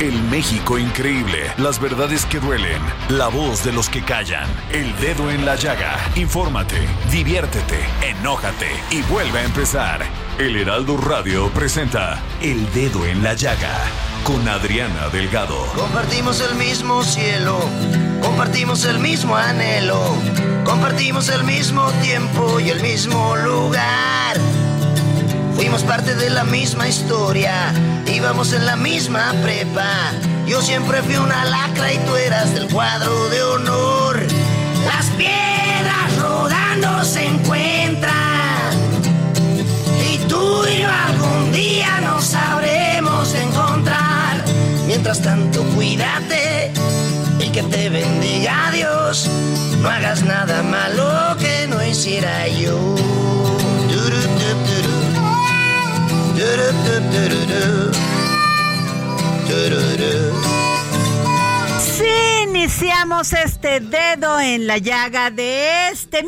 El México increíble, las verdades que duelen, la voz de los que callan, el dedo en la llaga. Infórmate, diviértete, enójate y vuelve a empezar. El Heraldo Radio presenta El Dedo en la Llaga con Adriana Delgado. Compartimos el mismo cielo, compartimos el mismo anhelo, compartimos el mismo tiempo y el mismo lugar. Fuimos parte de la misma historia, íbamos en la misma prepa. Yo siempre fui una lacra y tú eras del cuadro de honor. Las piedras rodando se encuentran y tú y yo algún día nos sabremos encontrar. Mientras tanto, cuídate y que te bendiga Dios. No hagas nada malo que no hiciera yo. Iniciamos este dedo en la llaga de este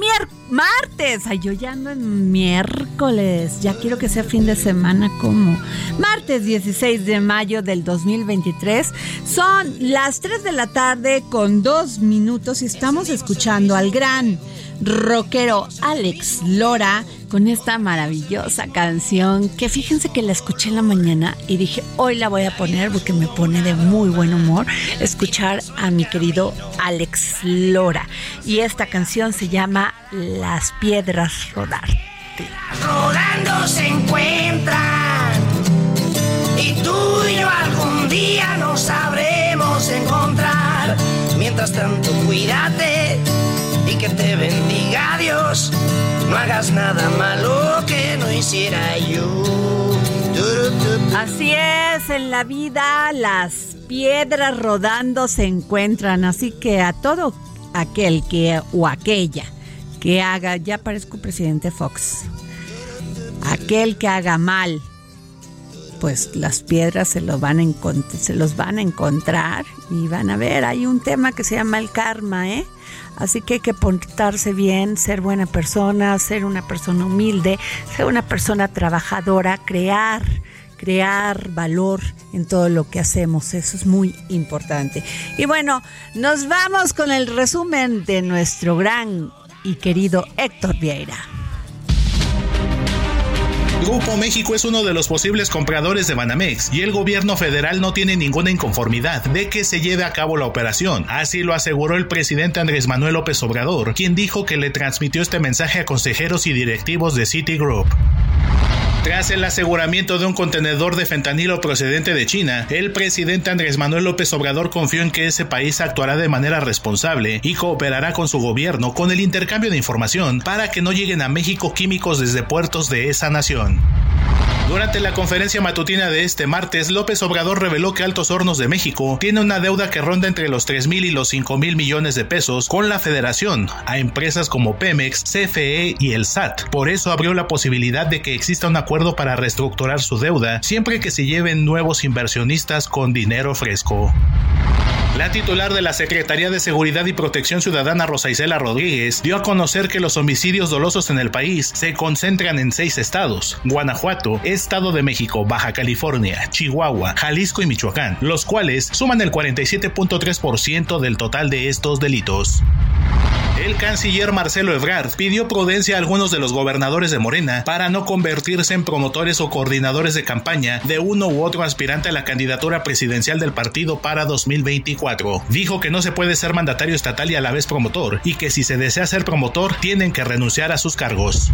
martes. Ay, yo ya ando en miércoles. Ya quiero que sea fin de semana como martes 16 de mayo del 2023. Son las 3 de la tarde con dos minutos y estamos escuchando al gran rockero Alex Lora con esta maravillosa canción que fíjense que la escuché en la mañana y dije hoy la voy a poner porque me pone de muy buen humor escuchar a mi querido Alex Lora y esta canción se llama Las piedras rodar. rodando se encuentran. Y tú y yo algún día nos sabremos encontrar. Mientras tanto, cuídate y que te bendiga Dios. No hagas nada malo que no hiciera yo. Así es, en la vida las piedras rodando se encuentran, así que a todo aquel que o aquella que haga, ya parezco presidente Fox, aquel que haga mal, pues las piedras se, lo van a se los van a encontrar y van a ver, hay un tema que se llama el karma, ¿eh? Así que hay que portarse bien, ser buena persona, ser una persona humilde, ser una persona trabajadora, crear, crear valor en todo lo que hacemos. Eso es muy importante. Y bueno, nos vamos con el resumen de nuestro gran y querido Héctor Vieira. Grupo México es uno de los posibles compradores de Banamex y el gobierno federal no tiene ninguna inconformidad de que se lleve a cabo la operación. Así lo aseguró el presidente Andrés Manuel López Obrador, quien dijo que le transmitió este mensaje a consejeros y directivos de Citigroup. Tras el aseguramiento de un contenedor de fentanilo procedente de China, el presidente Andrés Manuel López Obrador confió en que ese país actuará de manera responsable y cooperará con su gobierno con el intercambio de información para que no lleguen a México químicos desde puertos de esa nación. Durante la conferencia matutina de este martes, López Obrador reveló que Altos Hornos de México tiene una deuda que ronda entre los 3 mil y los 5 mil millones de pesos con la federación a empresas como Pemex, CFE y el SAT. Por eso abrió la posibilidad de que exista un acuerdo para reestructurar su deuda siempre que se lleven nuevos inversionistas con dinero fresco. La titular de la Secretaría de Seguridad y Protección Ciudadana, Rosa Isela Rodríguez, dio a conocer que los homicidios dolosos en el país se concentran en seis estados: Guanajuato, Estado de México, Baja California, Chihuahua, Jalisco y Michoacán, los cuales suman el 47.3% del total de estos delitos. El canciller Marcelo Ebrard pidió prudencia a algunos de los gobernadores de Morena para no convertirse en promotores o coordinadores de campaña de uno u otro aspirante a la candidatura presidencial del partido para 2024. Dijo que no se puede ser mandatario estatal y a la vez promotor, y que si se desea ser promotor tienen que renunciar a sus cargos.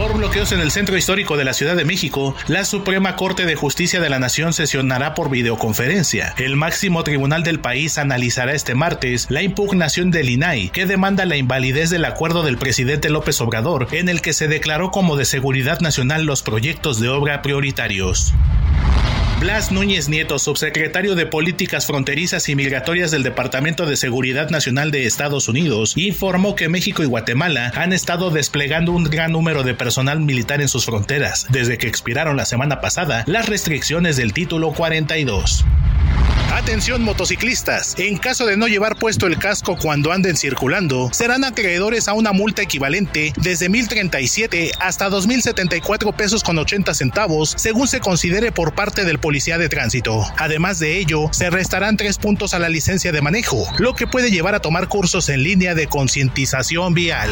Por bloqueos en el centro histórico de la Ciudad de México, la Suprema Corte de Justicia de la Nación sesionará por videoconferencia. El máximo tribunal del país analizará este martes la impugnación del INAI, que demanda la invalidez del acuerdo del presidente López Obrador, en el que se declaró como de seguridad nacional los proyectos de obra prioritarios. Blas Núñez Nieto, subsecretario de Políticas Fronterizas y Migratorias del Departamento de Seguridad Nacional de Estados Unidos, informó que México y Guatemala han estado desplegando un gran número de personal militar en sus fronteras, desde que expiraron la semana pasada las restricciones del título 42. Atención motociclistas, en caso de no llevar puesto el casco cuando anden circulando, serán acreedores a una multa equivalente desde 1037 hasta 2074 pesos con 80 centavos, según se considere por parte del de tránsito. Además de ello, se restarán tres puntos a la licencia de manejo, lo que puede llevar a tomar cursos en línea de concientización vial.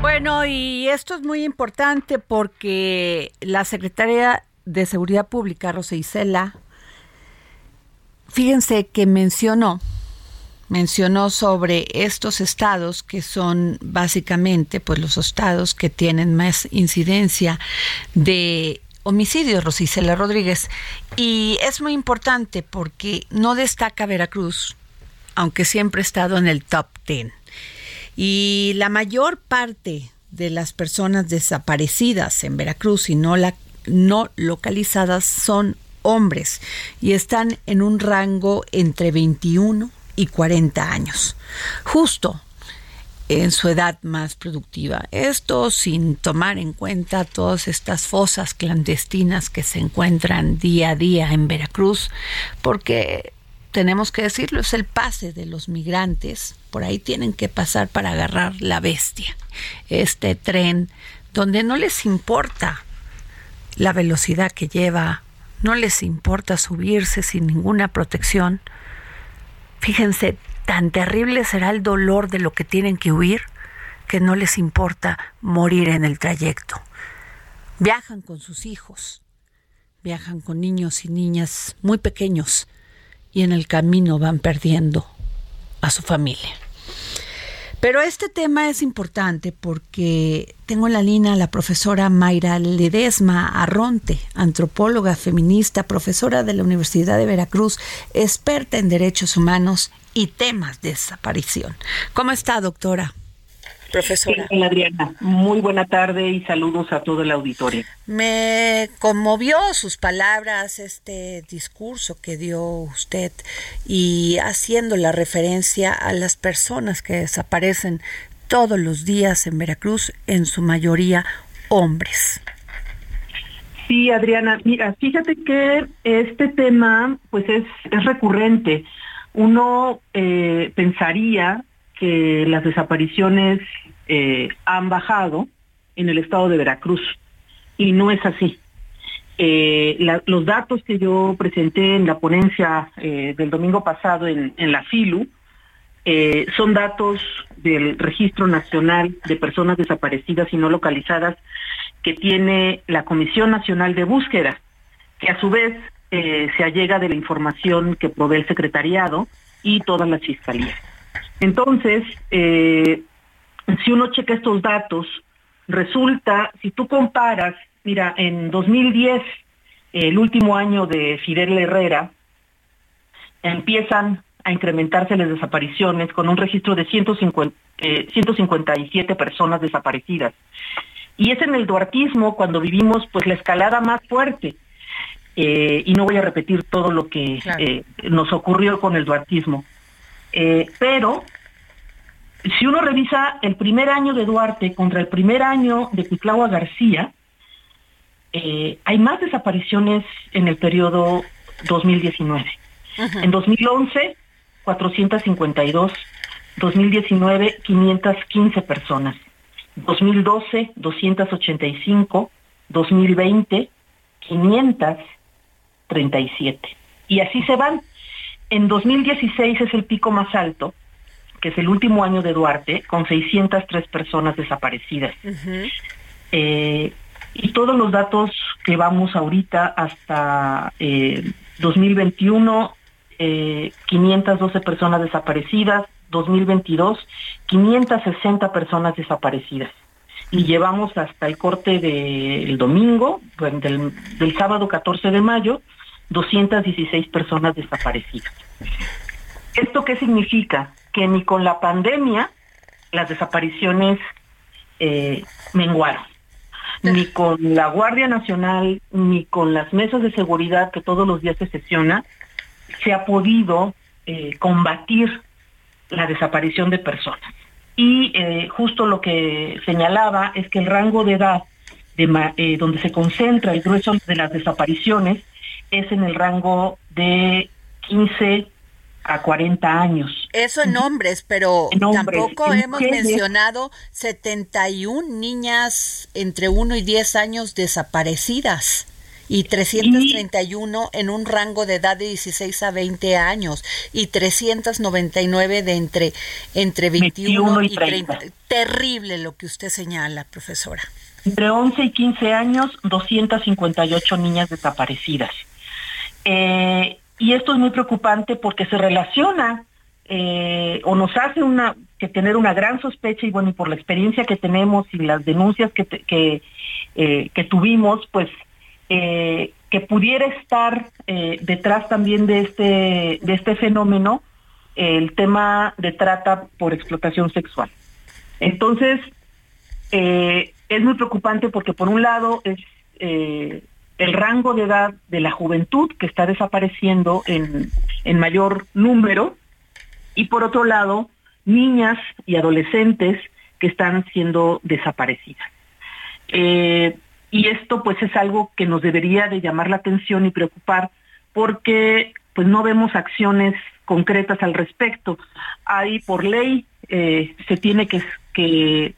Bueno, y esto es muy importante porque la secretaria de Seguridad Pública, Rosa Isela, fíjense que mencionó, mencionó sobre estos estados que son básicamente pues los estados que tienen más incidencia de homicidios, Rosicela Rodríguez. Y es muy importante porque no destaca Veracruz, aunque siempre ha estado en el top 10. Y la mayor parte de las personas desaparecidas en Veracruz y no, la, no localizadas son hombres y están en un rango entre 21 y 40 años, justo en su edad más productiva. Esto sin tomar en cuenta todas estas fosas clandestinas que se encuentran día a día en Veracruz, porque tenemos que decirlo, es el pase de los migrantes, por ahí tienen que pasar para agarrar la bestia, este tren donde no les importa la velocidad que lleva no les importa subirse sin ninguna protección. Fíjense, tan terrible será el dolor de lo que tienen que huir que no les importa morir en el trayecto. Viajan con sus hijos, viajan con niños y niñas muy pequeños y en el camino van perdiendo a su familia. Pero este tema es importante porque tengo en la línea a la profesora Mayra Ledesma Arronte, antropóloga feminista, profesora de la Universidad de Veracruz, experta en derechos humanos y temas de desaparición. ¿Cómo está, doctora? Profesora. Adriana, muy buena tarde y saludos a todo el auditorio. Me conmovió sus palabras, este discurso que dio usted y haciendo la referencia a las personas que desaparecen todos los días en Veracruz, en su mayoría hombres. Sí, Adriana, mira, fíjate que este tema pues es, es recurrente. Uno eh, pensaría que las desapariciones eh, han bajado en el estado de Veracruz y no es así. Eh, los datos que yo presenté en la ponencia eh, del domingo pasado en, la FILU son datos del Registro Nacional de Personas Desaparecidas y No Localizadas que tiene la Comisión Nacional de Búsqueda, que a su vez se allega de la información que provee el secretariado y todas las fiscalías. Entonces, eh, si uno checa estos datos, resulta, si tú comparas, mira, en 2010, el último año de Fidel Herrera, empiezan a incrementarse las desapariciones con un registro de 150, 157 eh, personas desaparecidas. Y es en el duartismo cuando vivimos pues la escalada más fuerte. Eh, y no voy a repetir todo lo que nos ocurrió con el duartismo. Eh, pero si uno revisa el primer año de Duarte contra el primer año de Cuitlagua García, eh, hay más desapariciones en el periodo 2019. En 2011, 452. 2019, 515 personas. 2012, 285. 2020, 537. Y así se van. En 2016 es el pico más alto, que es el último año de Duarte, con 603 personas desaparecidas. Eh, y todos los datos que vamos ahorita hasta 2021, eh, 512 personas desaparecidas, 2022, 560 personas desaparecidas. Y llevamos hasta el corte del domingo, del, del sábado 14 de mayo, 216 personas desaparecidas. ¿Esto qué significa? Que ni con la pandemia las desapariciones eh, menguaron, ni con la Guardia Nacional, ni con las mesas de seguridad que todos los días se sesiona, se ha podido eh, combatir la desaparición de personas. Y eh, justo lo que señalaba es que el rango de edad de, donde se concentra el grueso de las desapariciones es en el rango de 15 a 40 años. Eso en hombres, pero tampoco hemos mencionado 71 niñas entre 1 y 10 años desaparecidas y 331 en un rango de edad de 16 a 20 años y 399 de entre entre 21, y 30. Terrible lo que usted señala, profesora. Entre 11 y 15 años, 258 niñas desaparecidas. Eh, y esto es muy preocupante porque se relaciona eh, o nos hace una que tener una gran sospecha y bueno y por la experiencia que tenemos y las denuncias que eh, que tuvimos pues que pudiera estar detrás también de este de este fenómeno el tema de trata por explotación sexual. Entonces es muy preocupante porque por un lado es el rango de edad de la juventud que está desapareciendo en, en mayor número y por otro lado niñas y adolescentes que están siendo desaparecidas. Eh, y esto pues es algo que nos debería de llamar la atención y preocupar porque pues no vemos acciones concretas al respecto. Hay por ley eh, se tiene que, que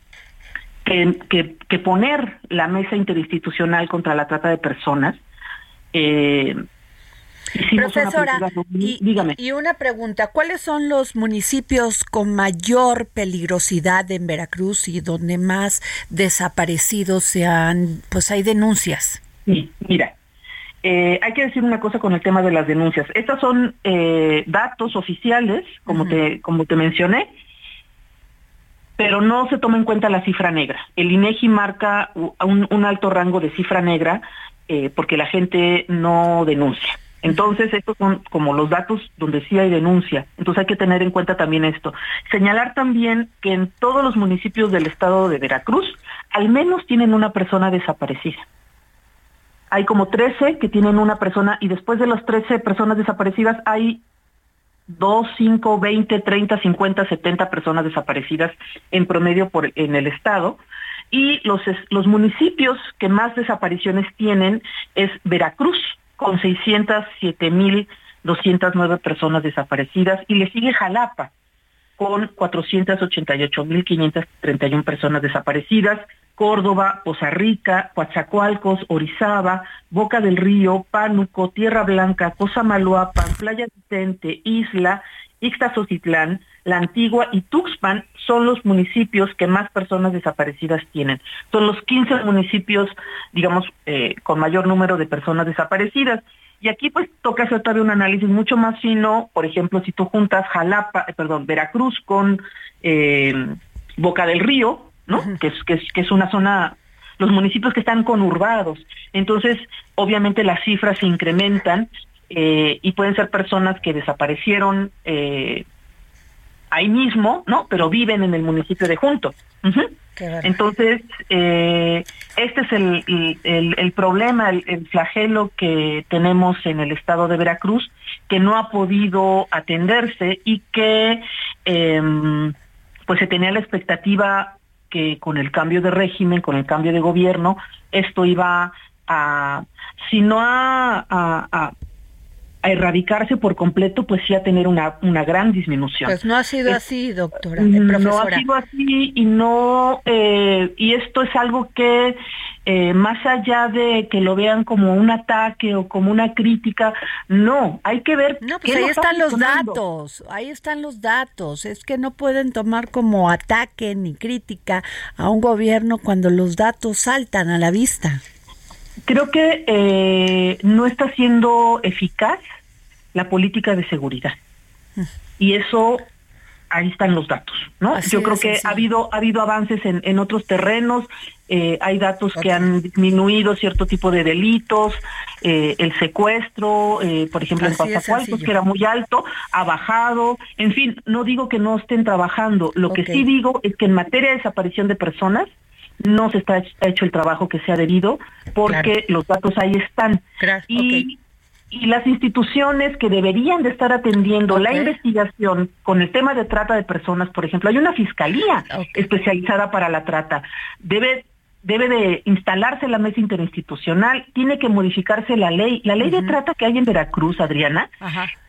que, poner la mesa interinstitucional contra la trata de personas. Eh, Profesora, y, dígame. y una pregunta, ¿cuáles son los municipios con mayor peligrosidad en Veracruz y donde más desaparecidos se han, pues hay denuncias? Sí, mira, eh, hay que decir una cosa con el tema de las denuncias. Estas son eh, datos oficiales, como te como te mencioné, pero no se toma en cuenta la cifra negra. El INEGI marca un, alto rango de cifra negra eh, porque la gente no denuncia. Entonces, estos son como los datos donde sí hay denuncia. Entonces hay que tener en cuenta también esto. Señalar también que en todos los municipios del estado de Veracruz, al menos tienen una persona desaparecida. Hay como 13 que tienen una persona y después de las 13 personas desaparecidas hay 2, 5, 20, 30, 50, 70 personas desaparecidas en promedio por, en el estado. Y los, los municipios que más desapariciones tienen es Veracruz, con 607.209 personas desaparecidas, y le sigue Jalapa, con 488.531 personas desaparecidas, Córdoba, Poza Rica, Coatzacoalcos, Orizaba, Boca del Río, Pánuco, Tierra Blanca, Cosamaloapan, Playa Vicente, Isla, Ixtazotitlán, La Antigua y Tuxpan son los municipios que más personas desaparecidas tienen. Son los 15 municipios, digamos, eh, con mayor número de personas desaparecidas. Y aquí pues toca hacer todavía un análisis mucho más fino, por ejemplo, si tú juntas Jalapa, eh, perdón, Veracruz con eh, Boca del Río, ¿no? que, es, que, es, que es una zona, los municipios que están conurbados. Entonces, obviamente las cifras se incrementan eh, y pueden ser personas que desaparecieron eh, ahí mismo, ¿no? Pero viven en el municipio de Junto. Entonces, eh, este es el, el, problema, el, el, flagelo que tenemos en el estado de Veracruz, que no ha podido atenderse y que em, pues se tenía la expectativa que con el cambio de régimen, con el cambio de gobierno, esto iba a, si no a, a erradicarse por completo, pues sí a tener una, una gran disminución. Pues no ha sido así, doctora, profesora. No ha sido así y no, eh, y esto es algo que eh, más allá de que lo vean como un ataque o como una crítica, no, hay que ver. No, pues ahí están los datos, ahí están los datos. Es que no pueden tomar como ataque ni crítica a un gobierno cuando los datos saltan a la vista. Creo que eh, no está siendo eficaz la política de seguridad. Y eso ahí están los datos, ¿no? Yo creo que ha habido ha habido avances en, en otros terrenos, eh, hay datos que han disminuido cierto tipo de delitos, eh, el secuestro, eh, por ejemplo, en Pazacualcos, que era muy alto, ha bajado, en fin, no digo que no estén trabajando, lo que sí digo es que en materia de desaparición de personas, no se está hecho el trabajo que se ha debido porque los datos ahí están. Y, y las instituciones que deberían de estar atendiendo la investigación con el tema de trata de personas, por ejemplo, hay una fiscalía especializada para la trata. Debe debe de instalarse la mesa interinstitucional, tiene que modificarse la ley. La ley de trata que hay en Veracruz, Adriana,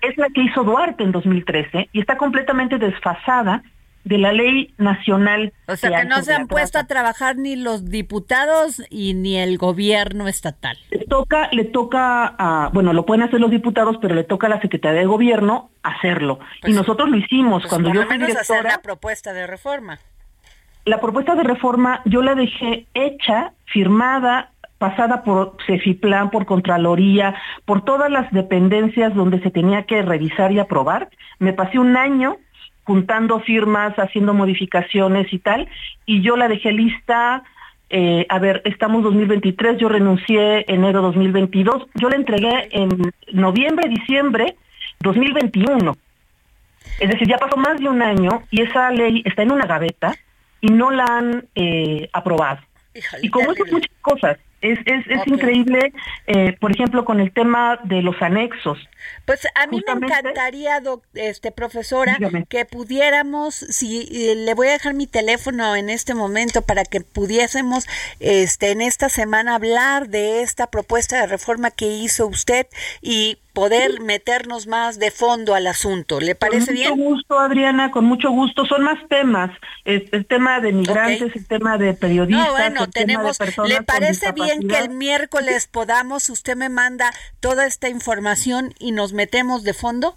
es la que hizo Duarte en 2013 y está completamente desfasada de la ley nacional. O sea, que no se han puesto a trabajar ni los diputados y ni el gobierno estatal. Le toca, le toca a, bueno, lo pueden hacer los diputados, pero le toca a la Secretaría de Gobierno hacerlo. y pues nosotros lo hicimos pues cuando yo fui menos hacer la propuesta de reforma. La propuesta de reforma yo la dejé hecha, firmada, pasada por Cefiplan, por Contraloría, por todas las dependencias donde se tenía que revisar y aprobar. Me pasé un año juntando firmas, haciendo modificaciones y tal, y yo la dejé lista, eh, a ver, estamos 2023, yo renuncié enero 2022, yo la entregué en noviembre, diciembre 2021. Es decir, ya pasó más de un año y esa ley está en una gaveta y no la han eh, aprobado. y como eso muchas cosas, es, es, es increíble, eh, por ejemplo, con el tema de los anexos. Pues a mí me encantaría, este profesora, que pudiéramos, si eh, le voy a dejar mi teléfono en este momento para que pudiésemos, este, en esta semana hablar de esta propuesta de reforma que hizo usted y poder meternos más de fondo al asunto. ¿Le parece bien? Con mucho gusto, Adriana, con mucho gusto. Son más temas. el tema de migrantes, el tema de periodistas. No, bueno, tenemos. ¿Le parece bien que el miércoles podamos, usted me manda toda esta información y nos metemos de fondo?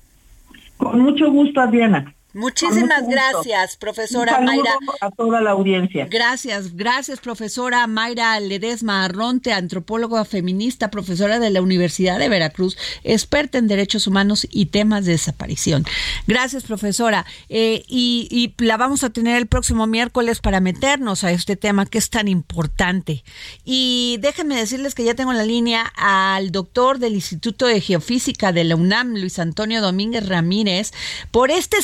Con mucho gusto, Adriana. Muchísimas gracias, profesora Mayra. A toda la audiencia. Gracias, gracias, profesora Mayra Ledesma Arronte, antropóloga feminista, profesora de la Universidad de Veracruz, experta en derechos humanos y temas de desaparición. Gracias, profesora. Eh, y, y la vamos a tener el próximo miércoles para meternos a este tema que es tan importante. Y déjenme decirles que ya tengo en la línea al doctor del Instituto de Geofísica de la UNAM, Luis Antonio Domínguez Ramírez, por este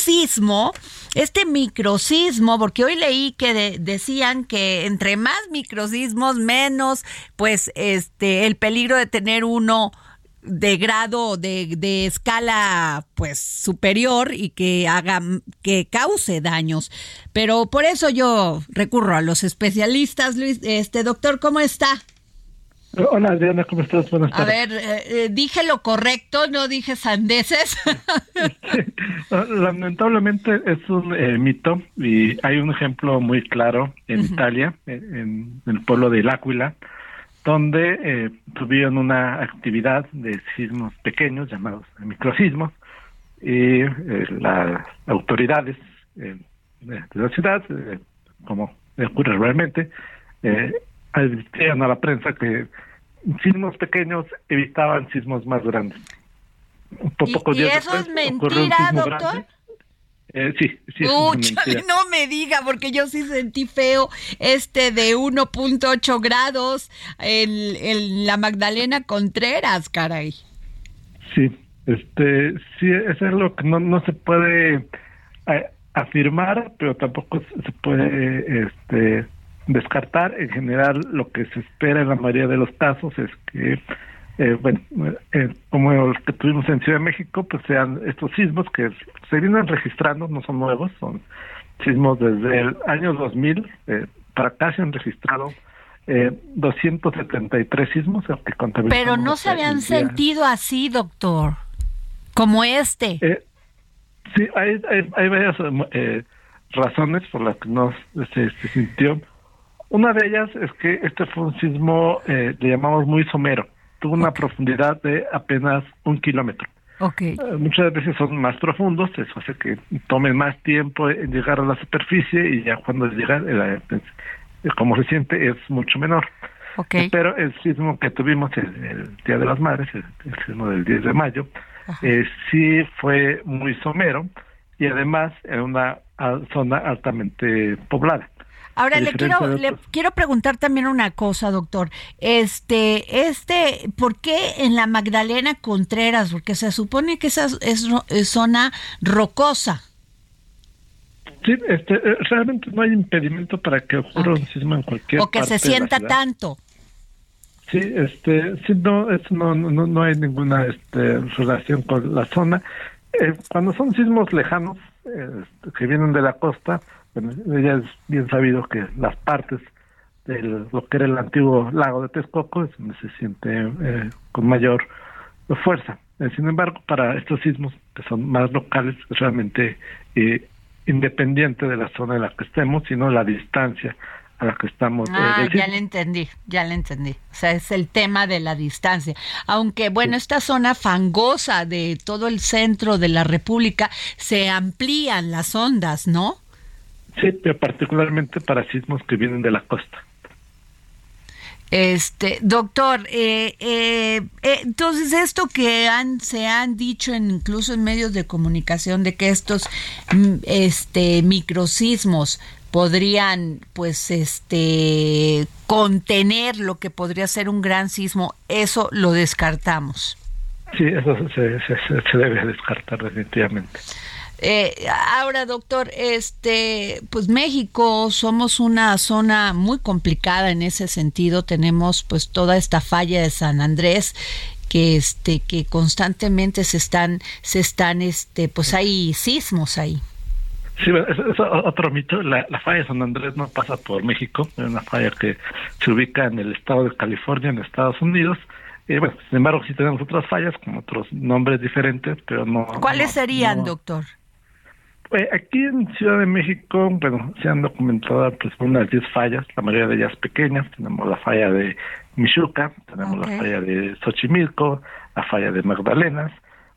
este microsismo, porque hoy leí que decían que entre más microsismos, menos, pues, este, el peligro de tener uno de grado de, de, escala pues superior y que haga que cause daños. Pero por eso yo recurro a los especialistas Luis. Este doctor cómo está Hola Diana, ¿cómo estás? Buenas tardes. A ver, eh, eh, dije lo correcto, no dije sandeces. Lamentablemente es un eh, mito y hay un ejemplo muy claro en Italia, en, el pueblo de L'Aquila, donde tuvieron una actividad de sismos pequeños llamados microsismos y las autoridades de la ciudad, como ocurre realmente, advirtieron a la prensa que sismos pequeños evitaban sismos más grandes. ¿Y, eso es mentira, doctor? Eh, sí, sí. no me diga, porque yo sí sentí feo este de 1.8 grados en, la Magdalena Contreras, caray. Sí, este, sí, eso es lo que no, no se puede eh, afirmar, pero tampoco se puede este, descartar. En general, lo que se espera en la mayoría de los casos es que, eh, bueno, eh, como los que tuvimos en Ciudad de México, pues sean estos sismos que se vienen registrando, no son nuevos, son sismos desde el año 2000 eh, para acá se han registrado eh, 273 sismos que Pero no se habían sentido así, doctor. Como este. Eh, sí, hay, hay, varias eh, razones por las que no se, sintió. Una de ellas es que este fue un sismo, eh, le llamamos muy somero. Tuvo una profundidad de apenas un kilómetro. Okay. muchas veces son más profundos, eso hace que tomen más tiempo en llegar a la superficie y ya cuando llega, pues, como se siente, es mucho menor. Okay. Pero el sismo que tuvimos el, Día de las Madres, el, sismo del 10 de mayo, eh, sí fue muy somero y además en una zona altamente poblada. Ahora le quiero le quiero preguntar también una cosa, doctor. Este este ¿por qué en la Magdalena Contreras? Porque se supone que esa es, zona rocosa. Sí, este, eh, realmente no hay impedimento para que ocurra un sismo en cualquier O que se sienta tanto. Sí, este, sí, no, no, no, no hay ninguna este, relación con la zona. Eh, cuando son sismos lejanos eh, que vienen de la costa, bueno, ya es bien sabido que las partes de lo que era el antiguo lago de Texcoco es donde se siente eh, con mayor fuerza. sin embargo, para estos sismos que son más locales, es realmente independiente de la zona en la que estemos, sino la distancia a la que estamos. Eh, ah, ya le entendí, ya le entendí. O sea, es el tema de la distancia. Aunque, bueno, esta zona fangosa de todo el centro de la República se amplían las ondas, ¿no? Sí, pero particularmente para sismos que vienen de la costa. Este, doctor, eh, eh, entonces esto que han, se han dicho en, incluso en medios de comunicación de que estos mm, este, microsismos podrían pues este contener lo que podría ser un gran sismo, eso lo descartamos. Sí, eso se, se, debe descartar definitivamente. Eh, ahora, doctor, este, pues México somos una zona muy complicada en ese sentido. Tenemos pues toda esta falla de San Andrés que este que constantemente se están se están este pues hay sismos ahí. Sí, es, otro mito. La, falla de San Andrés no pasa por México, es una falla que se ubica en el estado de California, en Estados Unidos. Y bueno, sin embargo, sí tenemos otras fallas con otros nombres diferentes, pero no. ¿Cuáles serían, doctor? Pues aquí en Ciudad de México, bueno, se han documentado pues unas 10 fallas, la mayoría de ellas pequeñas. Tenemos la falla de Michuca, tenemos la falla de Xochimilco, la falla de Magdalenas,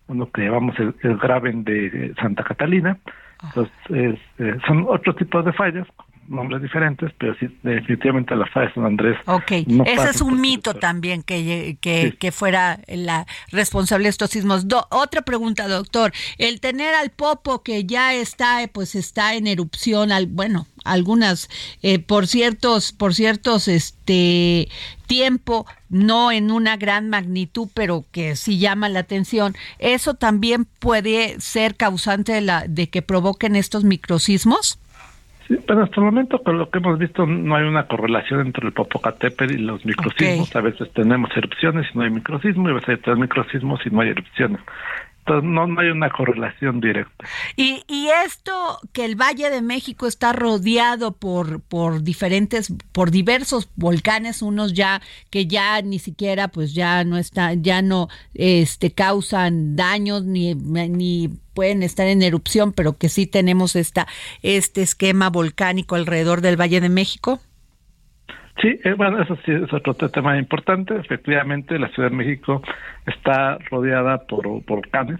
uno que llamamos el, el Graben de Santa Catalina, entonces, eh, son otros tipos de fallas, nombres diferentes, pero sí, definitivamente la de San Andrés. Ok, ese es un mito también que, que, fuera la responsable de estos sismos. otra pregunta, doctor. El tener al Popo que ya está, pues está en erupción, al, bueno, algunas eh, por ciertos por ciertos este tiempo no en una gran magnitud pero que sí llama la atención eso también puede ser causante de la de que provoquen estos microsismos Sí, pero hasta el momento con lo que hemos visto no hay una correlación entre el Popocatépetl y los microsismos. A veces tenemos erupciones y no hay microsismo, y a veces hay microsismos y no hay erupciones. Entonces no, no hay una correlación directa. Y, y esto que el Valle de México está rodeado por, por diferentes, por diversos volcanes, unos ya que ya ni siquiera pues ya no está, ya no este causan daños ni, ni pueden estar en erupción, pero que sí tenemos esta, este esquema volcánico alrededor del Valle de México? Sí, eh, bueno, eso sí es otro tema importante. Efectivamente, la Ciudad de México está rodeada por, volcanes,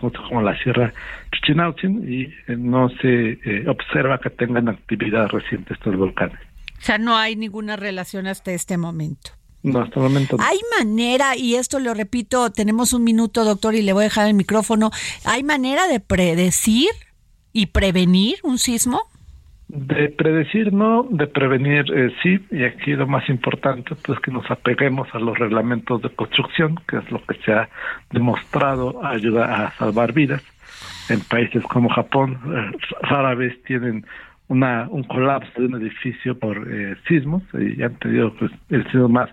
como la Sierra Chichinautzin, y eh, no se eh, observa que tengan actividad reciente estos volcanes. O sea, no hay ninguna relación hasta este momento. No, hasta el momento no. ¿Hay manera, y esto lo repito, tenemos un minuto, doctor, y le voy a dejar el micrófono, ¿hay manera de predecir y prevenir un sismo? De predecir no, de prevenir eh, sí, y aquí lo más importante pues que nos apeguemos a los reglamentos de construcción, que es lo que se ha demostrado ayuda a salvar vidas. En países como Japón, eh, rara vez tienen una un colapso de un edificio por eh, sismos, y han tenido pues, el sismo más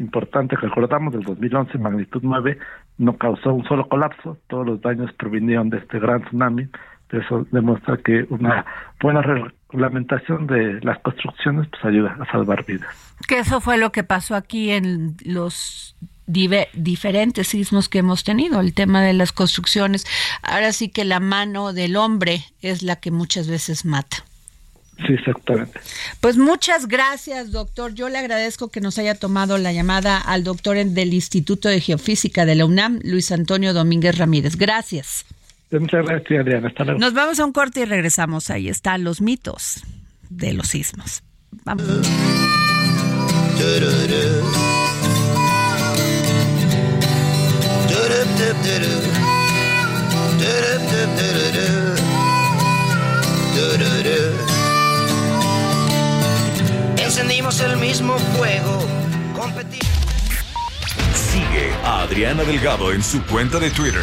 importante que recordamos del 2011, magnitud 9, no causó un solo colapso, todos los daños provinieron de este gran tsunami, eso demuestra que una buena reglamentación de las construcciones pues ayuda a salvar vidas. Que eso fue lo que pasó aquí en los diferentes sismos que hemos tenido, el tema de las construcciones. Ahora sí que la mano del hombre es la que muchas veces mata. Sí, exactamente. Pues muchas gracias, doctor. Yo le agradezco que nos haya tomado la llamada al doctor del Instituto de Geofísica de la UNAM, Luis Antonio Domínguez Ramírez. Gracias. Muchas gracias, Adriana. Hasta luego. Nos vamos a un corte y regresamos. Ahí están los mitos de los sismos. Vamos. Encendimos el mismo fuego. Sigue a Adriana Delgado en su cuenta de Twitter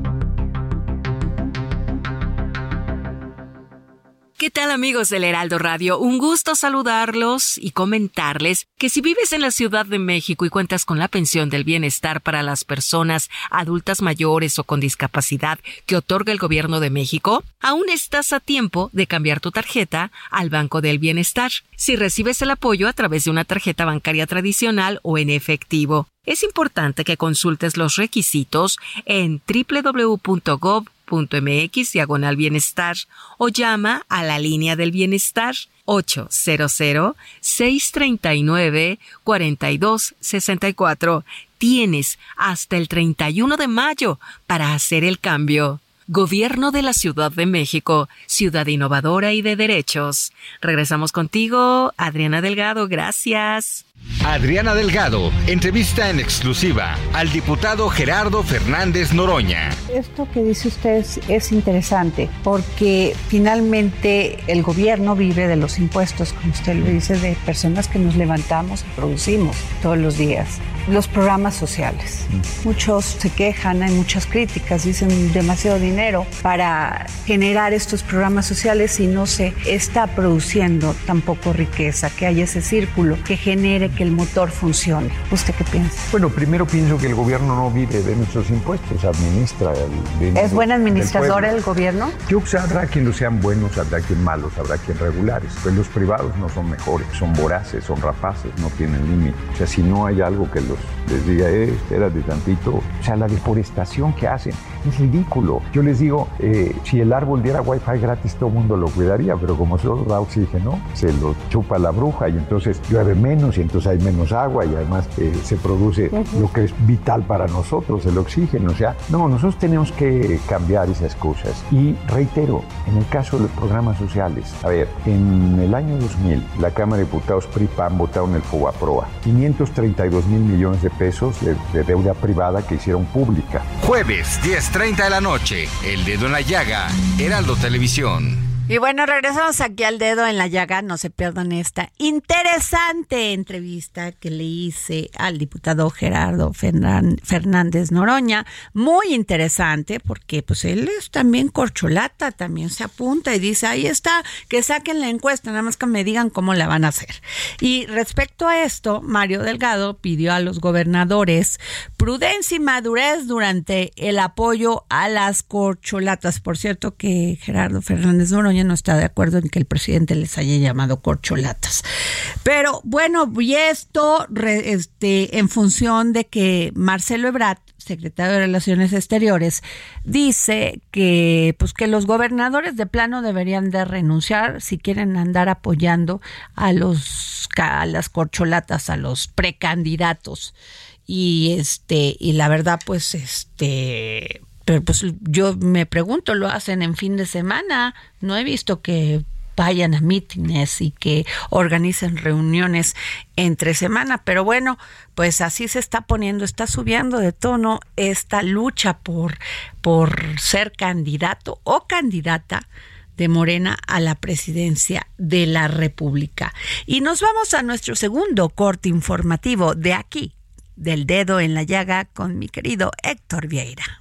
¿Qué tal amigos del Heraldo Radio? Un gusto saludarlos y comentarles que si vives en la Ciudad de México y cuentas con la pensión del bienestar para las personas adultas mayores o con discapacidad que otorga el Gobierno de México, aún estás a tiempo de cambiar tu tarjeta al Banco del Bienestar si recibes el apoyo a través de una tarjeta bancaria tradicional o en efectivo. Es importante que consultes los requisitos en www.gov mx diagonal bienestar o llama a la línea del bienestar 800-639-4264. Tienes hasta el 31 de mayo para hacer el cambio. Gobierno de la Ciudad de México, ciudad innovadora y de derechos. Regresamos contigo, Adriana Delgado, gracias. Adriana Delgado, entrevista en exclusiva al diputado Gerardo Fernández Noroña. Esto que dice usted es, interesante porque finalmente el gobierno vive de los impuestos, como usted lo dice, de personas que nos levantamos y producimos todos los días. Los programas sociales. Muchos se quejan, hay muchas críticas, dicen demasiado dinero para generar estos programas sociales y no se está produciendo tampoco riqueza, que haya ese círculo que genere que el motor funcione. ¿Usted qué piensa? Bueno, primero pienso que el gobierno no vive de nuestros impuestos, administra el dinero. ¿Es buen administrador el gobierno? Yo habrá quien lo sean buenos, habrá quien malos, habrá quien regulares. Pero los privados no son mejores, son voraces, son rapaces, no tienen límite. O sea, si no hay algo que les diga, eh, espérate tantito. O sea, la deforestación que hacen es ridículo. Yo les digo, eh, si el árbol diera wifi gratis, todo el mundo lo cuidaría, pero como solo da oxígeno, se lo chupa la bruja y entonces llueve menos y entonces hay menos agua y además eh, se produce lo que es vital para nosotros, el oxígeno. O sea, no, nosotros tenemos que cambiar esas cosas. Y reitero, en el caso de los programas sociales, a ver, en el año 2000, la Cámara de Diputados PRI-PAN votaron el FOBAPROA, 532 mil millones de pesos de, de deuda privada que hicieron pública. Jueves, 10.30 de la noche, El Dedo en la Llaga, Heraldo Televisión. Y bueno, regresamos aquí al dedo en la llaga. No se pierdan esta interesante entrevista que le hice al diputado Gerardo Fernández Noroña. Muy interesante porque pues él es también corcholata, también se apunta y dice, ahí está, que saquen la encuesta, nada más que me digan cómo la van a hacer. Y respecto a esto, Mario Delgado pidió a los gobernadores prudencia y madurez durante el apoyo a las corcholatas. Por cierto que Gerardo Fernández Noroña no está de acuerdo en que el presidente les haya llamado corcholatas. Pero bueno, y esto este, en función de que Marcelo Ebrard, secretario de Relaciones Exteriores, dice que pues que los gobernadores de plano deberían de renunciar si quieren andar apoyando a los a las corcholatas, a los precandidatos. Y este y la verdad pues este pero pues yo me pregunto, ¿lo hacen en fin de semana? No he visto que vayan a mítines y que organicen reuniones entre semana, pero bueno, pues así se está poniendo, está subiendo de tono esta lucha por, por ser candidato o candidata de Morena a la presidencia de la República. Y nos vamos a nuestro segundo corte informativo de aquí, del dedo en la llaga, con mi querido Héctor Vieira.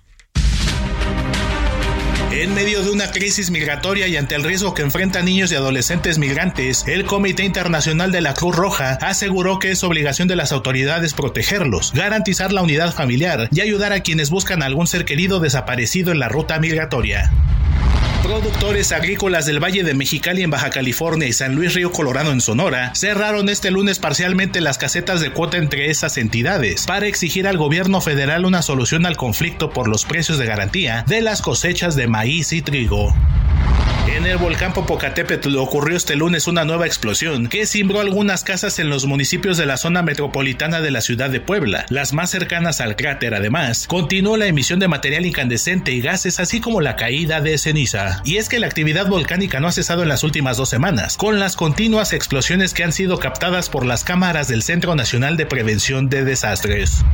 En medio de una crisis migratoria y ante el riesgo que enfrentan niños y adolescentes migrantes, el Comité Internacional de la Cruz Roja aseguró que es obligación de las autoridades protegerlos, garantizar la unidad familiar y ayudar a quienes buscan a algún ser querido desaparecido en la ruta migratoria. Productores agrícolas del Valle de Mexicali en Baja California y San Luis Río Colorado en Sonora cerraron este lunes parcialmente las casetas de cuota entre esas entidades para exigir al gobierno federal una solución al conflicto por los precios de garantía de las cosechas de maíz y trigo. En el volcán Popocatépetl ocurrió este lunes una nueva explosión que cimbró algunas casas en los municipios de la zona metropolitana de la ciudad de Puebla, las más cercanas al cráter. Además, continuó la emisión de material incandescente y gases, así como la caída de ceniza. Y es que la actividad volcánica no ha cesado en las últimas dos semanas, con las continuas explosiones que han sido captadas por las cámaras del Centro Nacional de Prevención de Desastres.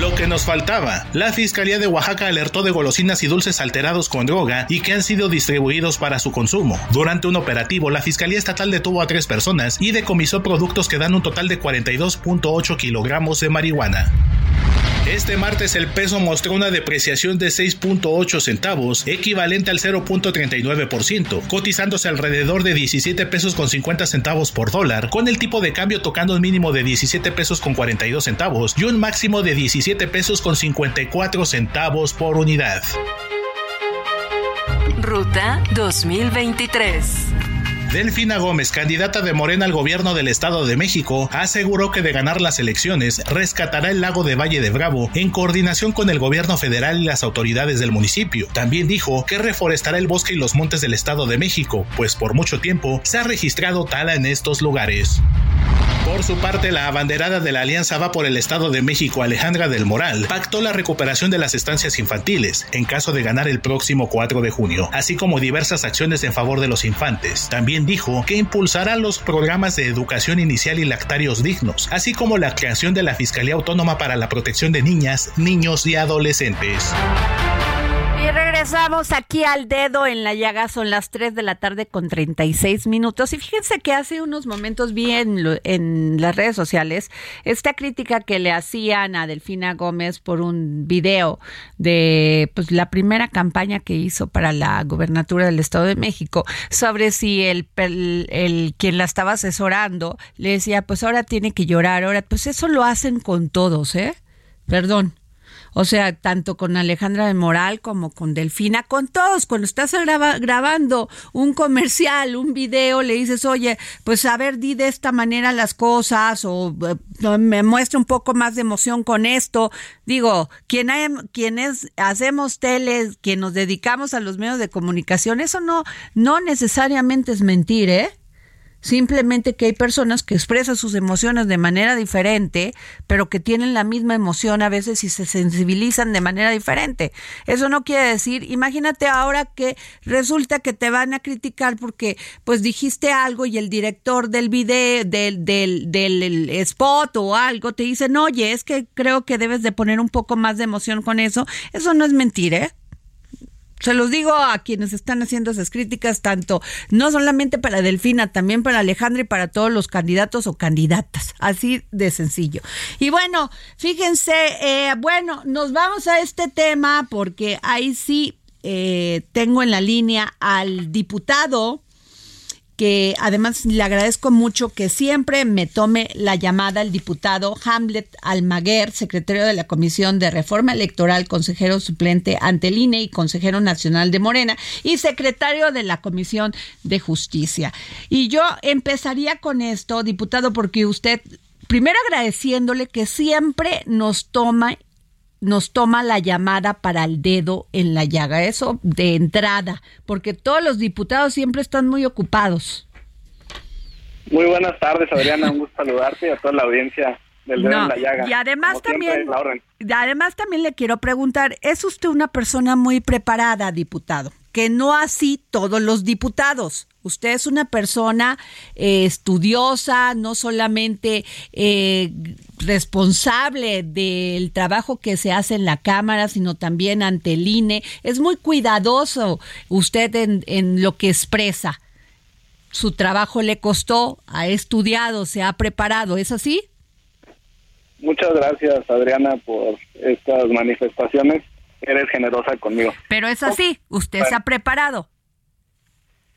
Lo que nos faltaba. La Fiscalía de Oaxaca alertó de golosinas y dulces alterados con droga y que han sido distribuidos para su consumo. Durante un operativo, la Fiscalía Estatal detuvo a tres personas y decomisó productos que dan un total de 42.8 kilogramos de marihuana. Este martes el peso mostró una depreciación de 6.8 centavos, equivalente al 0.39%, cotizándose alrededor de 17 pesos con 50 centavos por dólar, con el tipo de cambio tocando un mínimo de 17 pesos con 42 centavos y un máximo de 17 pesos con 54 centavos por unidad. Ruta 2023 Delfina Gómez, candidata de Morena al gobierno del Estado de México, aseguró que de ganar las elecciones rescatará el lago de Valle de Bravo en coordinación con el gobierno federal y las autoridades del municipio. También dijo que reforestará el bosque y los montes del Estado de México, pues por mucho tiempo se ha registrado tala en estos lugares. Por su parte, la abanderada de la Alianza Va por el Estado de México, Alejandra del Moral, pactó la recuperación de las estancias infantiles en caso de ganar el próximo 4 de junio, así como diversas acciones en favor de los infantes. También dijo que impulsará los programas de educación inicial y lactarios dignos, así como la creación de la Fiscalía Autónoma para la Protección de Niñas, Niños y Adolescentes. Y regresamos aquí al dedo en la llaga, son las 3 de la tarde con 36 minutos. Y fíjense que hace unos momentos vi en, las redes sociales esta crítica que le hacían a Delfina Gómez por un video de pues, la primera campaña que hizo para la gobernatura del Estado de México sobre si el, el, el quien la estaba asesorando le decía, pues ahora tiene que llorar, ahora, pues eso lo hacen con todos, ¿eh? Perdón, o sea, tanto con Alejandra de Moral como con Delfina, con todos. Cuando estás grabando un comercial, un video, le dices, oye, pues a ver, di de esta manera las cosas o eh, me muestra un poco más de emoción con esto. Digo, quien quienes hacemos tele, quien nos dedicamos a los medios de comunicación, eso no, no necesariamente es mentir, ¿eh? Simplemente que hay personas que expresan sus emociones de manera diferente, pero que tienen la misma emoción a veces y se sensibilizan de manera diferente. Eso no quiere decir, imagínate ahora que resulta que te van a criticar porque pues dijiste algo y el director del video, del, del, del spot o algo te dice, no, oye, es que creo que debes de poner un poco más de emoción con eso. Eso no es mentira, ¿eh? Se los digo a quienes están haciendo esas críticas, tanto no solamente para Delfina, también para Alejandra y para todos los candidatos o candidatas. Así de sencillo. Y bueno, fíjense, eh, bueno, nos vamos a este tema porque ahí sí eh, tengo en la línea al diputado que además le agradezco mucho que siempre me tome la llamada el diputado Hamlet Almaguer, secretario de la Comisión de Reforma Electoral, consejero suplente ante el INE y consejero nacional de Morena y secretario de la Comisión de Justicia. Y yo empezaría con esto, diputado, porque usted, primero agradeciéndole que siempre nos toma nos toma la llamada para el dedo en la llaga, eso de entrada, porque todos los diputados siempre están muy ocupados. Muy buenas tardes, Adriana, un gusto saludarte y a toda la audiencia del dedo en la llaga. Y además también, además también le quiero preguntar, ¿es usted una persona muy preparada, diputado? Que no así todos los diputados. Usted es una persona eh, estudiosa, no solamente eh, responsable del trabajo que se hace en la Cámara, sino también ante el INE. Es muy cuidadoso usted en, en lo que expresa. Su trabajo le costó, ha estudiado, se ha preparado, ¿es así? Muchas gracias, Adriana, por estas manifestaciones. Eres generosa conmigo. Pero es así, usted se ha preparado.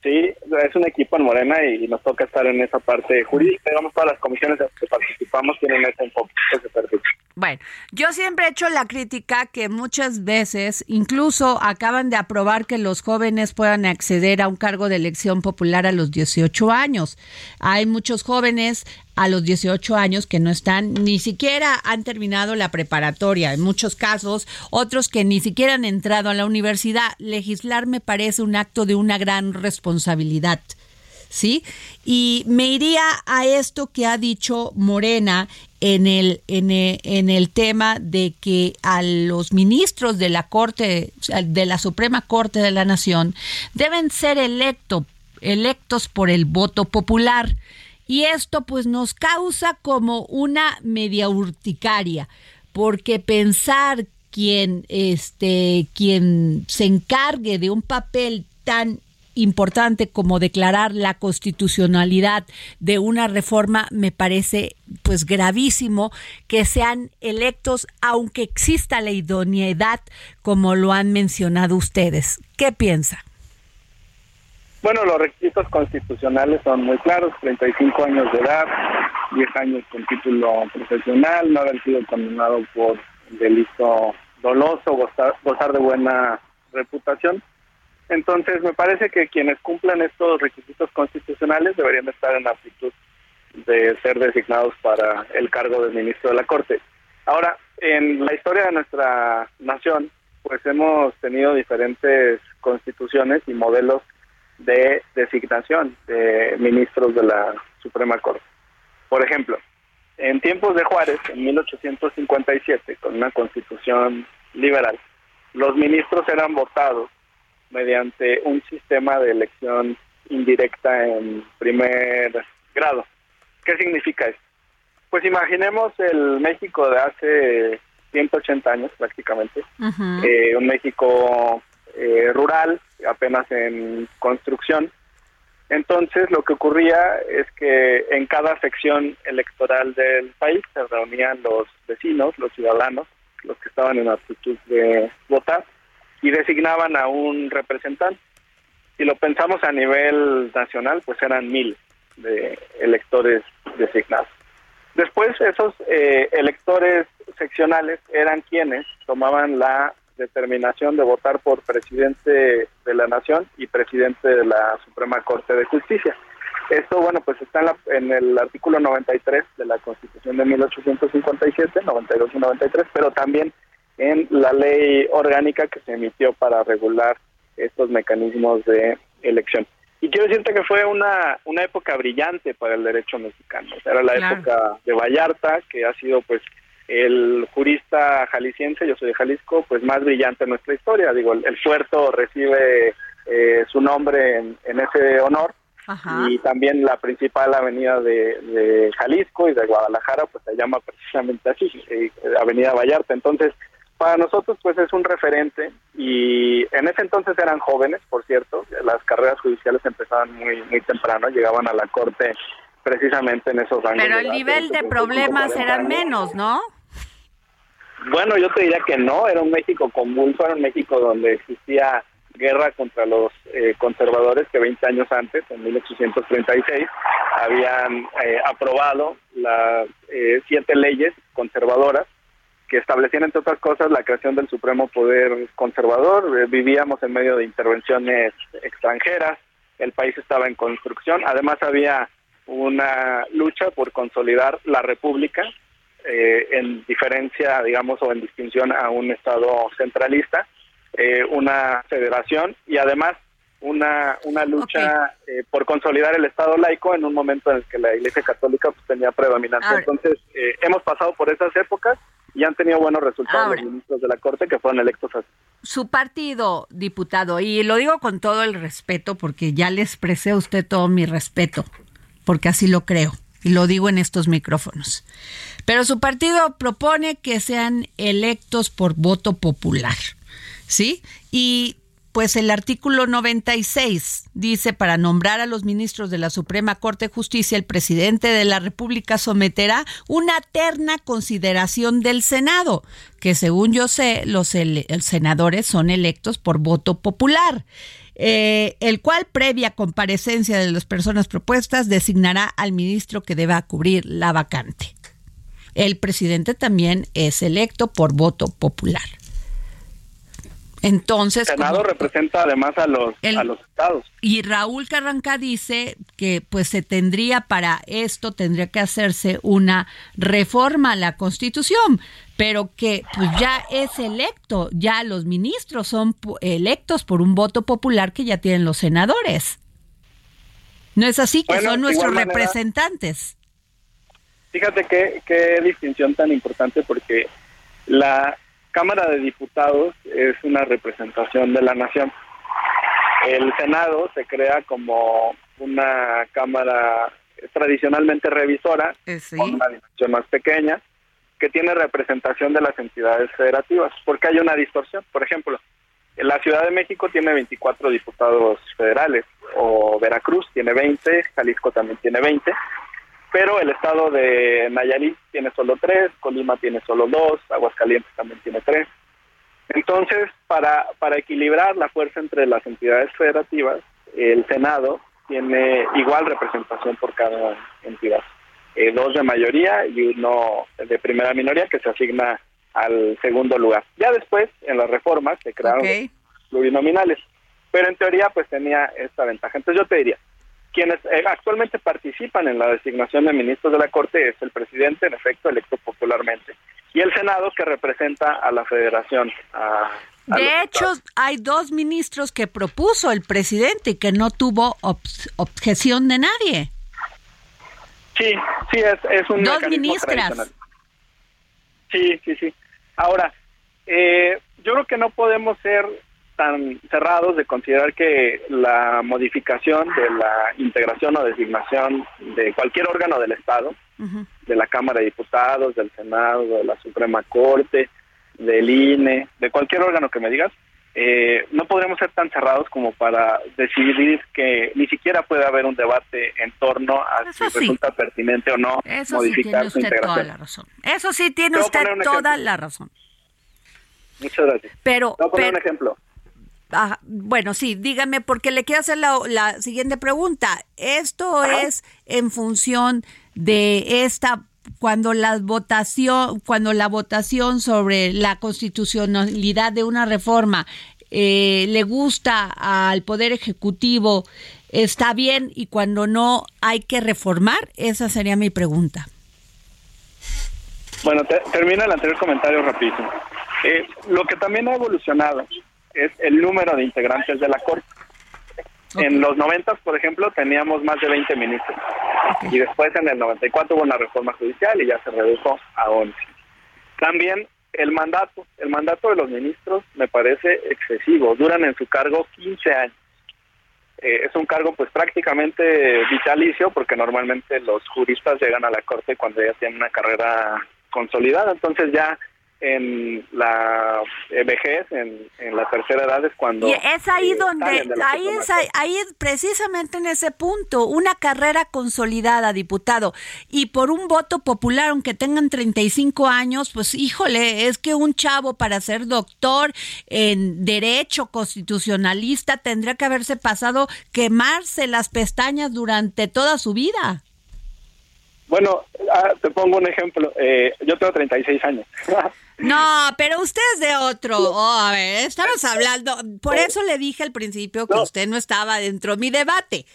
Sí, es un equipo en Morena y nos toca estar en esa parte jurídica. Digamos, todas las comisiones en las que participamos tienen ese enfoque, ese perfil. Bueno, yo siempre he hecho la crítica que muchas veces, incluso acaban de aprobar que los jóvenes puedan acceder a un cargo de elección popular a los 18 años. Hay muchos jóvenes a los 18 años que no están, ni siquiera han terminado la preparatoria, en muchos casos, otros que ni siquiera han entrado a la universidad. Legislar me parece un acto de una gran responsabilidad. ¿Sí? Y me iría a esto que ha dicho Morena en el, en el, en el tema de que a los ministros de la Corte, de la Suprema Corte de la Nación, deben ser electo, electos por el voto popular. Y esto pues nos causa como una media urticaria, porque pensar quien, este, quien se encargue de un papel tan importante como declarar la constitucionalidad de una reforma me parece pues gravísimo que sean electos aunque exista la idoneidad como lo han mencionado ustedes. ¿Qué piensa? Bueno, los requisitos constitucionales son muy claros, 35 años de edad, 10 años con título profesional, no haber sido condenado por delito doloso, gozar, de buena reputación. Entonces, me parece que quienes cumplan estos requisitos constitucionales deberían estar en aptitud de ser designados para el cargo de ministro de la Corte. Ahora, en la historia de nuestra nación, pues hemos tenido diferentes constituciones y modelos de designación de ministros de la Suprema Corte. Por ejemplo, en tiempos de Juárez, en 1857, con una constitución liberal, los ministros eran votados mediante un sistema de elección indirecta en primer grado. ¿Qué significa esto? Pues imaginemos el México de hace 180 años prácticamente, eh, un México eh, rural, apenas en construcción. Entonces lo que ocurría es que en cada sección electoral del país se reunían los vecinos, los ciudadanos, los que estaban en actitud de votar, y designaban a un representante. Si lo pensamos a nivel nacional, pues eran mil de electores designados. Después esos eh, electores seccionales eran quienes tomaban la determinación de votar por presidente de la nación y presidente de la Suprema Corte de Justicia. Esto, bueno, pues está en, la, en el artículo 93 de la Constitución de 1857, 92 y 93, pero también en la ley orgánica que se emitió para regular estos mecanismos de elección. Y quiero decirte que fue una, una época brillante para el derecho mexicano. Era la época de Vallarta, que ha sido pues el jurista jalisciense, yo soy de Jalisco, pues más brillante en nuestra historia. Digo, el, puerto recibe eh, su nombre en, ese honor y también la principal avenida de, Jalisco y de Guadalajara, pues se llama precisamente así, eh, Avenida Vallarta. Entonces, para nosotros pues es un referente y en ese entonces eran jóvenes, por cierto, las carreras judiciales empezaban muy muy temprano, llegaban a la corte precisamente en esos años. Pero el nivel de problemas eran menos, ¿no? Bueno, yo te diría que no, era un México convulso, era un México donde existía guerra contra los eh, conservadores que 20 años antes, en 1836, habían eh, aprobado las eh, siete leyes conservadoras que establecían, entre otras cosas, la creación del supremo poder conservador. vivíamos en medio de intervenciones extranjeras, el país estaba en construcción, además había una lucha por consolidar la república en diferencia, digamos, o en distinción a un Estado centralista eh, una federación. Y además una, una lucha eh, por consolidar el Estado laico en un momento en el que la Iglesia Católica pues, tenía predominancia. Entonces, eh, hemos pasado por esas épocas y han tenido buenos resultados los ministros de la Corte que fueron electos así. Su partido, diputado, y lo digo con todo el respeto porque ya le expresé a usted todo mi respeto, porque así lo creo y lo digo en estos micrófonos. Pero su partido propone que sean electos por voto popular. ¿sí? Y pues el artículo 96 dice, para nombrar a los ministros de la Suprema Corte de Justicia, el presidente de la República someterá una terna consideración del Senado, que según yo sé, los senadores son electos por voto popular. Eh, el cual, previa comparecencia de las personas propuestas, designará al ministro que deba cubrir la vacante. El presidente también es electo por voto popular. Entonces, el Senado representa además a los a los estados. Y Raúl Carranca dice que pues se tendría para esto tendría que hacerse una reforma a la Constitución, pero que pues ya es electo, ya los ministros son electos por un voto popular que ya tienen los senadores. No es así que son nuestros representantes. Fíjate qué, qué distinción tan importante porque la Cámara de Diputados es una representación de la nación. El Senado se crea como una cámara tradicionalmente revisora, eh, con una dimensión más pequeña, que tiene representación de las entidades federativas, porque hay una distorsión. Por ejemplo, la Ciudad de México tiene 24 diputados federales, o Veracruz tiene 20, Jalisco también tiene 20, pero el estado de Nayarit tiene solo tres, Colima tiene solo dos, Aguascalientes también tiene tres. Entonces, para, para equilibrar la fuerza entre las entidades federativas, el Senado tiene igual representación por cada entidad. Eh, dos de mayoría y uno de primera minoría que se asigna al segundo lugar. Ya después, en las reformas, se crearon plurinominales, pero en teoría pues tenía esta ventaja. Entonces yo te diría, quienes eh, actualmente participan en la designación de ministros de la Corte es el presidente, en efecto, electo popularmente, y el Senado que representa a la Federación. de hecho, hay dos ministros que propuso el presidente y que no tuvo objeción de nadie. Sí, sí, es, es un... Dos ministras. Sí, sí, sí. Ahora, eh, yo creo que no podemos ser tan cerrados de considerar que la modificación de la integración o designación de cualquier órgano del Estado, de la Cámara de Diputados, del Senado, de la Suprema Corte, del INE, de cualquier órgano que me digas, eh, no podremos ser tan cerrados como para decidir que ni siquiera puede haber un debate en torno a si resulta pertinente o no modificar sí tiene usted toda la razón. Eso sí tiene usted toda la razón. Muchas gracias. Pero, Voy a poner un ejemplo bueno, sí, dígame, porque le quiero hacer la, siguiente pregunta. Esto es en función de esta cuando la votación cuando la votación sobre la constitucionalidad de una reforma eh, le gusta al poder ejecutivo está bien y cuando no hay que reformar esa sería mi pregunta. Bueno termina el anterior comentario rapidísimo. Eh, lo que también ha evolucionado es el número de integrantes de la Corte. En los 90, por ejemplo, teníamos más de 20 ministros. Y después, en el 94, hubo una reforma judicial y ya se redujo a 11. También el mandato. El mandato de los ministros me parece excesivo. Duran en su cargo 15 años. Eh, es un cargo pues prácticamente vitalicio porque normalmente los juristas llegan a la corte cuando ya tienen una carrera consolidada. Entonces ya en la eh, vejez, en, en, la tercera edad es cuando... Y es ahí donde, ahí es, ahí es precisamente en ese punto, una carrera consolidada, diputado, y por un voto popular, aunque tengan 35 años, pues híjole, es que un chavo para ser doctor en derecho constitucionalista tendría que haberse pasado quemarse las pestañas durante toda su vida. Bueno, ah, te pongo un ejemplo. Eh, yo tengo 36 años. No, pero usted es de otro. Oh, a ver, estamos hablando. Por eso le dije al principio que usted no estaba dentro de mi debate.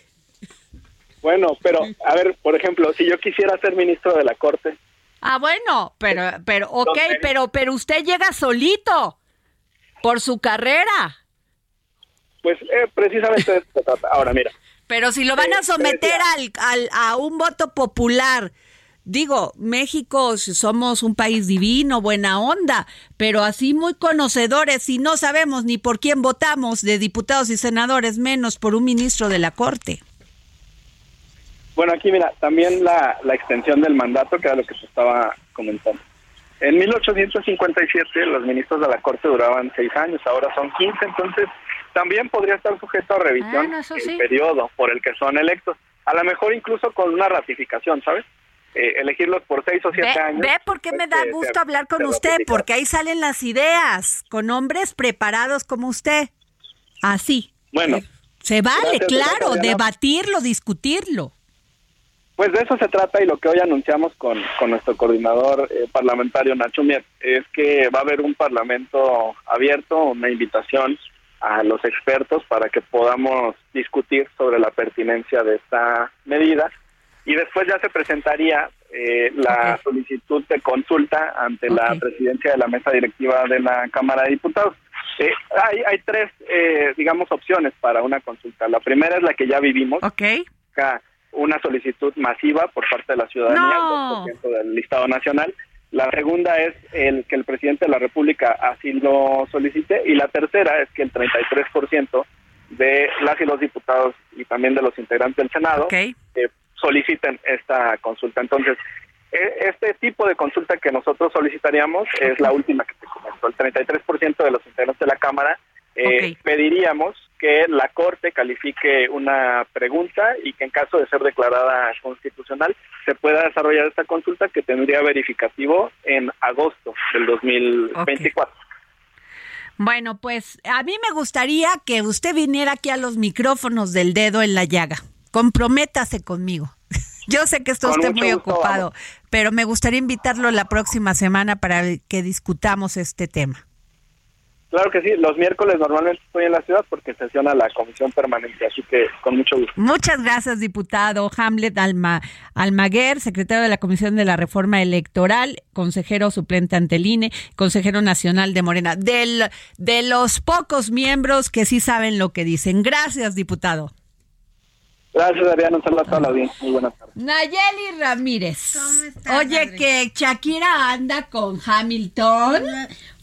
Bueno, pero a ver, por ejemplo, si yo quisiera ser ministro de la Corte. Ah, bueno, pero, pero, ok, pero, pero usted llega solito por su carrera. Pues eh, precisamente. Ahora, mira. Pero si lo van a someter al, al, a un voto popular digo, México somos un país divino, buena onda, pero así muy conocedores y no sabemos ni por quién votamos de diputados y senadores, menos por un ministro de la Corte. Bueno, aquí mira, también la, la extensión del mandato, que era lo que se estaba comentando. En 1857 los ministros de la Corte duraban seis años, ahora son 15, entonces también podría estar sujeto a revisión ah, el periodo por el que son electos. A lo mejor incluso con una ratificación, ¿sabes? Eh, elegirlos por seis o siete años. Ve por qué me da este, gusto hablar con usted, porque ahí salen las ideas, con hombres preparados como usted. Así. Bueno. Se vale, claro, debatirlo, discutirlo. Pues de eso se trata y lo que hoy anunciamos con, con nuestro coordinador eh, parlamentario Nacho Mier es que va a haber un parlamento abierto, una invitación a los expertos para que podamos discutir sobre la pertinencia de esta medida y después ya se presentaría eh, la solicitud de consulta ante la presidencia de la mesa directiva de la Cámara de Diputados. Eh, hay, hay tres, eh, digamos, opciones para una consulta. La primera es la que ya vivimos. Una solicitud masiva por parte de la ciudadanía, el del listado nacional. La segunda es el que el presidente de la República así lo solicite. Y la tercera es que el 33% de las y los diputados y también de los integrantes del Senado soliciten esta consulta. Entonces, e, este tipo de consulta que nosotros solicitaríamos es la última que te comento. El 33% de los integrantes de la Cámara eh, pediríamos que la Corte califique una pregunta y que en caso de ser declarada constitucional se pueda desarrollar esta consulta que tendría verificativo en agosto del 2024. Bueno, pues a mí me gustaría que usted viniera aquí a los micrófonos del dedo en la llaga comprométase conmigo. Yo sé que está usted muy ocupado, pero me gustaría invitarlo la próxima semana para que discutamos este tema. Claro que sí, los miércoles normalmente estoy en la ciudad porque sesiona la comisión permanente, así que con mucho gusto. Muchas gracias, diputado Hamlet Alma, Almaguer, secretario de la Comisión de la Reforma Electoral, consejero suplente ante el INE, consejero nacional de Morena, del, de los pocos miembros que sí saben lo que dicen. Gracias, diputado. Gracias, Adriana. Un saludo a toda la audiencia. Muy buenas tardes. Nayeli Ramírez. Oye, que Shakira anda con Hamilton.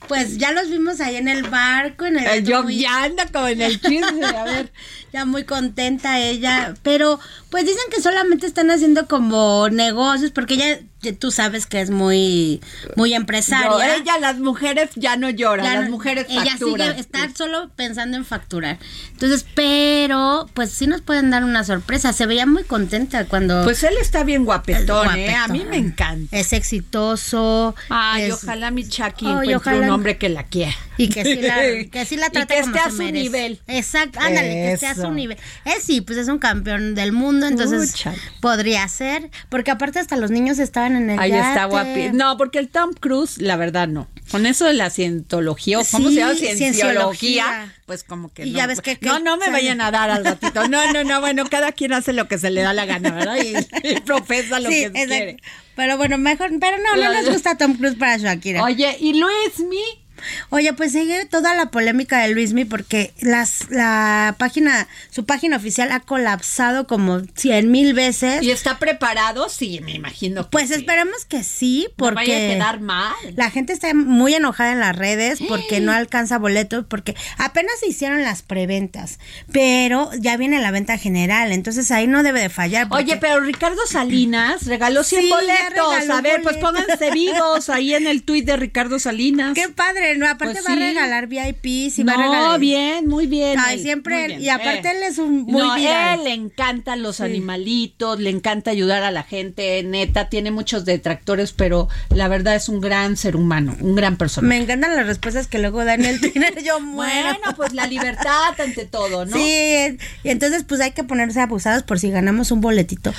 Pues ya los vimos ahí en el barco. En el eh, Yo ya anda como en el chisme. A ver. ya muy contenta ella. Pero pues dicen que solamente están haciendo como negocios porque ella tú sabes que es muy muy empresaria. ella, las mujeres ya no lloran, las mujeres facturan. Ella sigue estar solo pensando en facturar. Entonces, pero pues sí nos pueden dar una sorpresa. Se veía muy contenta cuando Pues él está bien guapetón, ¿eh? A mí me encanta. Es exitoso. Ay, ojalá mi Chucky encuentre un hombre que la quiera. Y que sí la, que sí la trate y que esté a su nivel. Exacto, ándale, que esté a su nivel. Es sí, pues es un campeón del mundo, entonces podría ser. Porque aparte hasta los niños estaban en el Ahí está guapi. No, porque el Tom Cruise, la verdad, no. Con eso de la cientología, ¿cómo se llama? Cienciología. Pues como que y Ya ves que, no, no me vayan a dar al ratito. No, no, no, bueno, cada quien hace lo que se le da la gana, ¿verdad? Y, profesa lo que quiere. Pero bueno, mejor, pero no, no nos gusta Tom Cruise para Shakira. Oye, ¿y Luis Mi? Oye, pues sigue toda la polémica de Luismi porque las, la página, su página oficial ha colapsado como cien mil veces. ¿Y está preparado? Sí, me imagino. Que Pues sí. esperemos que sí, porque No vaya a quedar mal. la gente está muy enojada en las redes porque no alcanza boletos, porque apenas se hicieron las preventas, pero ya viene la venta general, entonces ahí no debe de fallar. porque- Oye, pero Ricardo Salinas regaló 100 Sí, ya boletos. regaló A ver, pues pónganse vivos ahí en el tuit de Ricardo Salinas. Qué padre, ¿no? Aparte Pues va a regalar VIPs y va a no, regalar... bien, muy bien. Ay, él, siempre él- y aparte Eh. él es un muy no, viral. él le encantan los Sí. animalitos, le encanta ayudar a la gente, neta, tiene muchos detractores, pero la verdad es un gran ser humano, un gran persona. Me encantan las respuestas que luego dan el Twitter, yo muero. Bueno, pues la libertad ante todo, ¿no? Sí, y entonces pues hay que ponerse abusados por si ganamos un boletito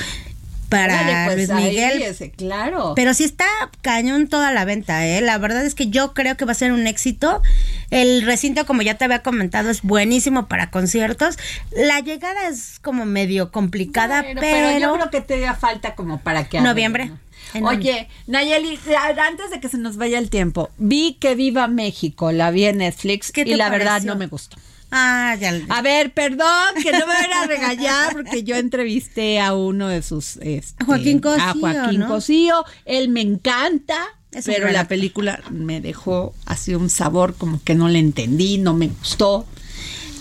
para Órale, pues, Luis ahí, Miguel. ese, claro. Pero sí está cañón toda la venta, ¿eh? La verdad es que yo creo que va a ser un éxito. El recinto, como ya te había comentado, es buenísimo para conciertos. La llegada es como medio complicada, Bueno, pero... pero yo creo que te da falta como para que Noviembre. Oye, Nayeli, antes de que se nos vaya el tiempo, vi que Viva México, la vi en Netflix ¿Qué y la verdad no me gustó. Ah, ya. A ver, perdón, que no me van a regañar porque yo entrevisté a uno de sus... este, Joaquín Cosío, A Joaquín ¿no? Cosío. Él me encanta, Es pero la película me dejó así un sabor como que no le entendí, no me gustó.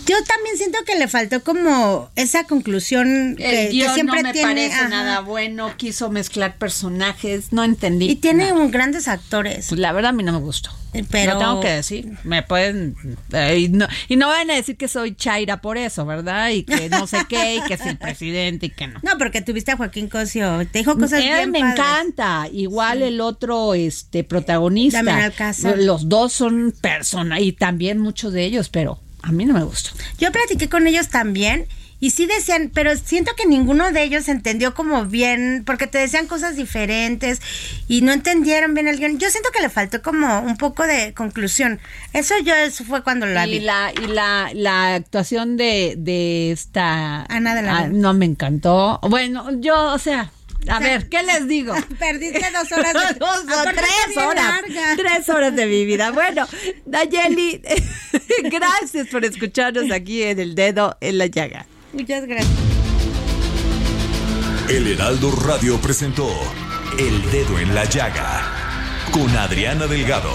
Yo también siento que le faltó como esa conclusión que, El que siempre no me tiene. parece ajá. nada bueno, quiso mezclar personajes, no entendí. Y tiene nada. un- grandes actores. Pues la verdad a mí no me gustó. Pero- Lo tengo que decir. Me pueden. eh, y, no, y no van a decir que soy Chaira por eso, ¿verdad? Y que no sé qué, y que es el presidente y que no. No, porque tuviste a Joaquín Cosio. Te dijo cosas Él bien me padres. encanta. Igual el otro este protagonista. Alcázar. Los dos son personas y también muchos de ellos, pero a mí no me gustó. Yo platiqué con ellos también y sí decían, pero siento que ninguno de ellos entendió como bien, porque te decían cosas diferentes y no entendieron bien el guion. Yo siento que le faltó como un poco de conclusión. Eso yo, eso fue cuando la y vi. la y la, la actuación de, de esta Ana de la ah, no me encantó. Bueno, yo, o sea, a ver, ¿qué les digo? Perdiste dos horas de Dos o tres horas. larga. Tres horas de mi vida. Bueno, Nayeli, gracias por escucharnos aquí en El Dedo en la Llaga. Muchas gracias. El Heraldo Radio presentó El Dedo en la Llaga con Adriana Delgado.